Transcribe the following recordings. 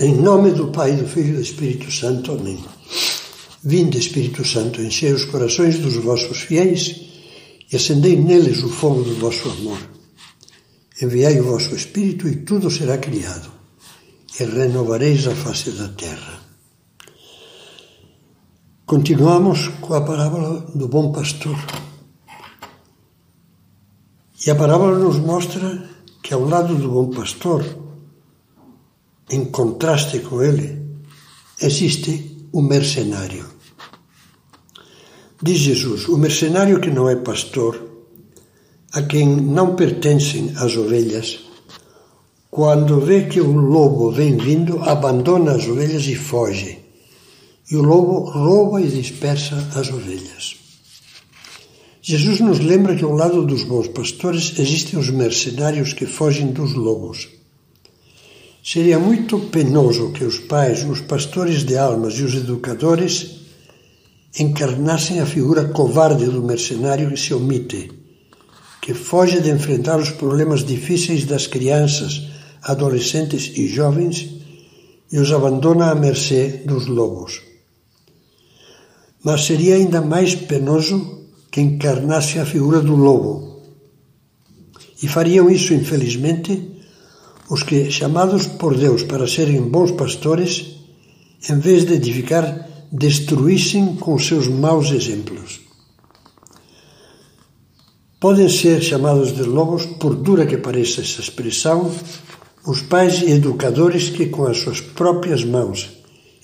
Em nome do Pai, do Filho e do Espírito Santo. Amém. Vinde, Espírito Santo, enchei os corações dos vossos fiéis e acendei neles o fogo do vosso amor. Enviai o vosso Espírito e tudo será criado, e renovareis a face da terra. Continuamos com a parábola do bom pastor. E a parábola nos mostra que ao lado do bom pastor, em contraste com ele, existe o mercenário. Diz Jesus: o mercenário que não é pastor, a quem não pertencem as ovelhas, quando vê que o lobo vem vindo, abandona as ovelhas e foge. E o lobo rouba e dispersa as ovelhas. Jesus nos lembra que ao lado dos bons pastores existem os mercenários que fogem dos lobos. Seria muito penoso que os pais, os pastores de almas e os educadores encarnassem a figura covarde do mercenário que se omite, que foge de enfrentar os problemas difíceis das crianças, adolescentes e jovens e os abandona à mercê dos lobos. Mas seria ainda mais penoso que encarnasse a figura do lobo. E fariam isso, infelizmente, os que, chamados por Deus para serem bons pastores, em vez de edificar, destruíssem com seus maus exemplos. Podem ser chamados de lobos, por dura que pareça essa expressão, os pais e educadores que, com as suas próprias mãos,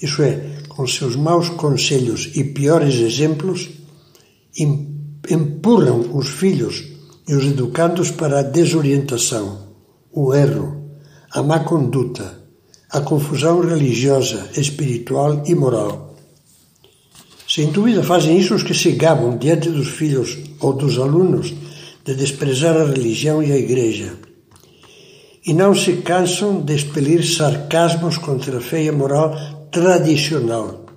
isso é, com seus maus conselhos e piores exemplos, empurram os filhos e os educandos para a desorientação, o erro, a má conduta, a confusão religiosa, espiritual e moral. Sem dúvida fazem isso os que se gabam diante dos filhos ou dos alunos de desprezar a religião e a igreja. E não se cansam de expelir sarcasmos contra a fé e a moral tradicional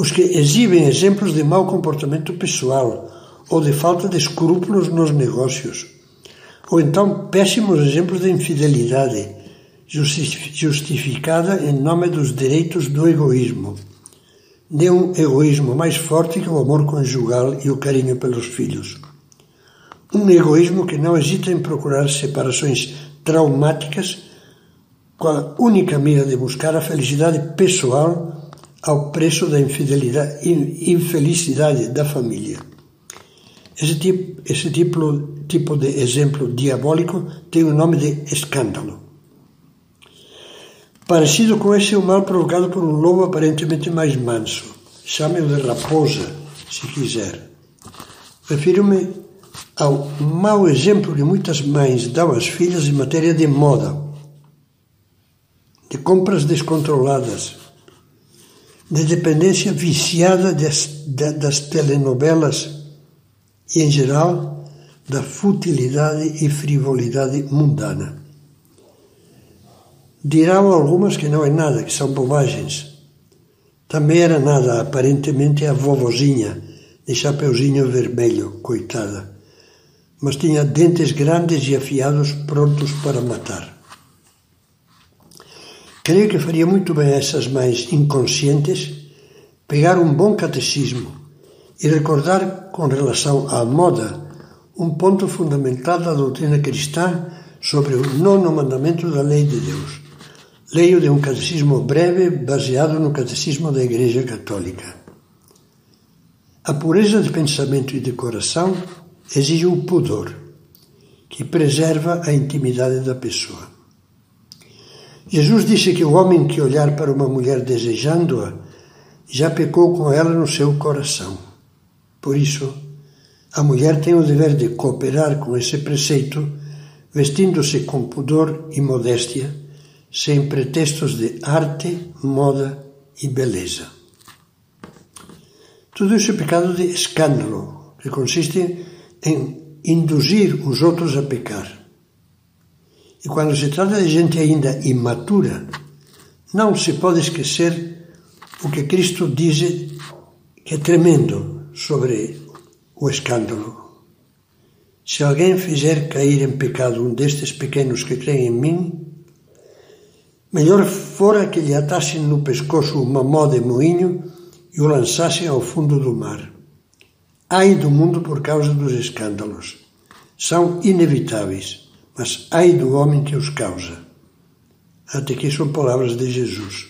os que exibem exemplos de mau comportamento pessoal ou de falta de escrúpulos nos negócios, ou então péssimos exemplos de infidelidade, justificada em nome dos direitos do egoísmo, de um egoísmo mais forte que o amor conjugal e o carinho pelos filhos. Um egoísmo que não hesita em procurar separações traumáticas com a única mira de buscar a felicidade pessoal ao preço da infelicidade da família. Esse tipo, esse tipo, tipo de exemplo diabólico tem o nome de escândalo. Parecido com esse o mal provocado por um lobo aparentemente mais manso. Chame-o de raposa, se quiser. Refiro-me ao mau exemplo que muitas mães dão às filhas em matéria de moda, de compras descontroladas, de dependência viciada das, das telenovelas e, em geral, da futilidade e frivolidade mundana. Dirão algumas que não é nada, que são bobagens. Também era nada, aparentemente, a vovozinha, de chapeuzinho vermelho, coitada. Mas tinha dentes grandes e afiados prontos para matar. Creio que faria muito bem a essas mães inconscientes pegar um bom catecismo e recordar com relação à moda um ponto fundamental da doutrina cristã sobre o nono mandamento da lei de Deus. Leio de um catecismo breve baseado no catecismo da Igreja Católica. A pureza de pensamento e de coração exige um pudor que preserva a intimidade da pessoa. Jesus disse que o homem que olhar para uma mulher desejando-a já pecou com ela no seu coração. Por isso, a mulher tem o dever de cooperar com esse preceito, vestindo-se com pudor e modéstia, sem pretextos de arte, moda e beleza. Tudo isso é pecado de escândalo, que consiste em induzir os outros a pecar. E quando se trata de gente ainda imatura, não se pode esquecer o que Cristo diz que é tremendo sobre o escândalo. Se alguém fizer cair em pecado um destes pequenos que creem em mim, Melhor fora que lhe atassem no pescoço uma mó de moinho e o lançassem ao fundo do mar. Ai do mundo por causa dos escândalos. São inevitáveis, mas ai do homem que os causa. Até que são palavras de Jesus.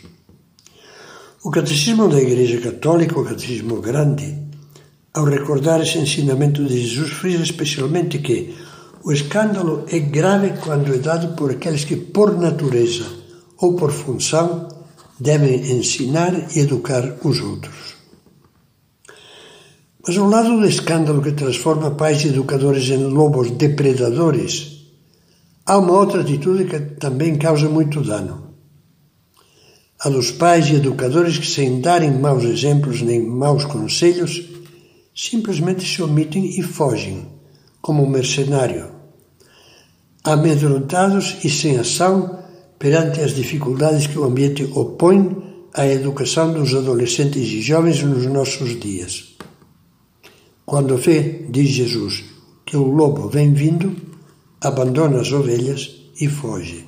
O Catecismo da Igreja Católica, o Catecismo Grande, ao recordar esse ensinamento de Jesus, frisa especialmente que o escândalo é grave quando é dado por aqueles que, por natureza ou por função, devem ensinar e educar os outros. Mas ao lado do escândalo que transforma pais e educadores em lobos depredadores, há uma outra atitude que também causa muito dano. A dos pais e educadores que, sem darem maus exemplos nem maus conselhos, simplesmente se omitem e fogem, como um mercenário, amedrontados e sem ação perante as dificuldades que o ambiente opõe à educação dos adolescentes e jovens nos nossos dias. Quando vê, diz Jesus, que o lobo vem vindo, abandona as ovelhas e foge.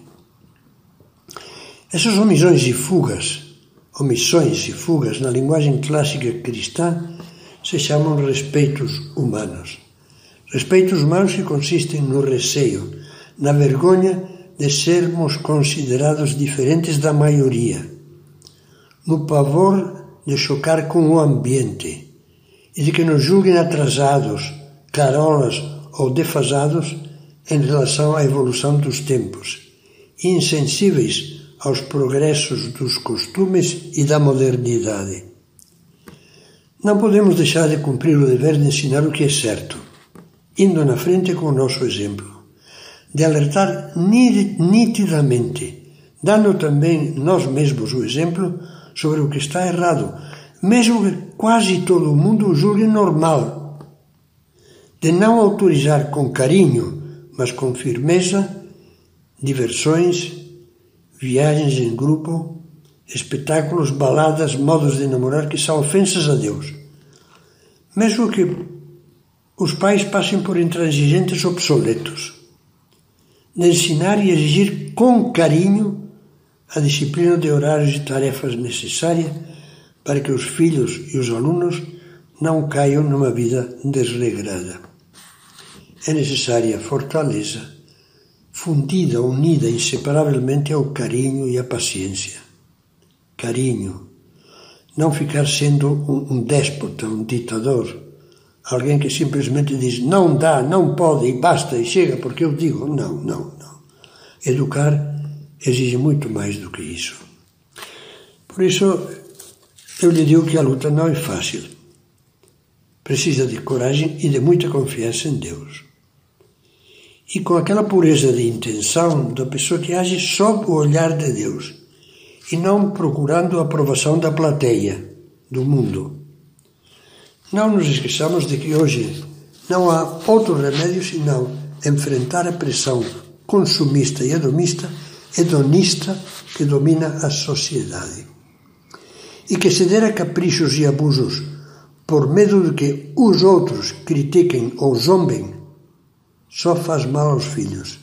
Essas omissões e fugas, omissões e fugas na linguagem clássica cristã, se chamam respeitos humanos. Respeitos humanos que consistem no receio, na vergonha de sermos considerados diferentes da maioria, no pavor de chocar com o ambiente e de que nos julguem atrasados, carolas ou defasados em relação à evolução dos tempos, insensíveis aos progressos dos costumes e da modernidade. Não podemos deixar de cumprir o dever de ensinar o que é certo, indo na frente com o nosso exemplo de alertar nitidamente, dando também nós mesmos o exemplo sobre o que está errado, mesmo que quase todo mundo julgue normal, de não autorizar com carinho, mas com firmeza, diversões, viagens em grupo, espetáculos, baladas, modos de namorar que são ofensas a Deus. Mesmo que os pais passem por intransigentes obsoletos de ensinar e exigir com carinho a disciplina de horários e tarefas necessária para que os filhos e os alunos não caiam numa vida desregrada. É necessária fortaleza, fundida, unida inseparavelmente ao carinho e à paciência. Carinho. Não ficar sendo um, um déspota, um ditador Alguém que simplesmente diz não dá, não pode e basta e chega porque eu digo. Não, não, não. Educar exige muito mais do que isso. Por isso, eu lhe digo que a luta não é fácil. Precisa de coragem e de muita confiança em Deus. E com aquela pureza de intenção da pessoa que age sob o olhar de Deus e não procurando a aprovação da plateia, do mundo. Não nos esqueçamos de que hoje não há outro remédio senão enfrentar a pressão consumista e hedonista, hedonista que domina a sociedade. E que ceder a caprichos e abusos por medo de que os outros critiquem ou zombem só faz mal aos filhos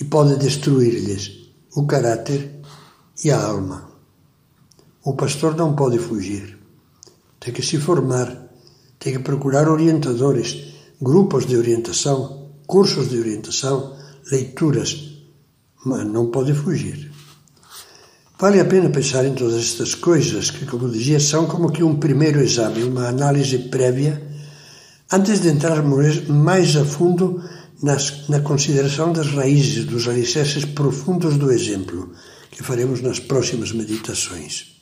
e pode destruir-lhes o caráter e a alma. O pastor não pode fugir, tem que se formar tem que procurar orientadores, grupos de orientação, cursos de orientação, leituras, mas não pode fugir. Vale a pena pensar em todas estas coisas, que, como dizia, são como que um primeiro exame, uma análise prévia, antes de entrar mais a fundo nas, na consideração das raízes, dos alicerces profundos do exemplo, que faremos nas próximas meditações.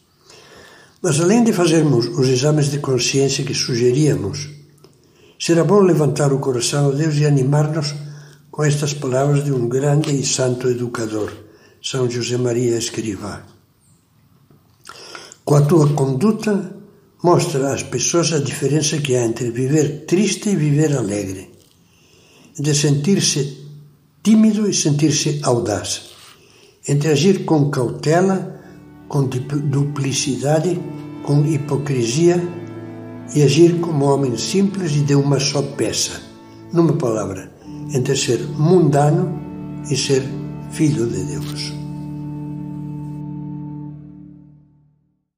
Mas além de fazermos os exames de consciência que sugeríamos, será bom levantar o coração a Deus e animar-nos com estas palavras de um grande e santo educador, São José Maria Escrivá. Com a tua conduta, mostra às pessoas a diferença que há entre viver triste e viver alegre, de sentir-se tímido e sentir-se audaz, entre agir com cautela com duplicidade, com hipocrisia e agir como homem simples e de uma só peça. Numa palavra, entre ser mundano e ser filho de Deus.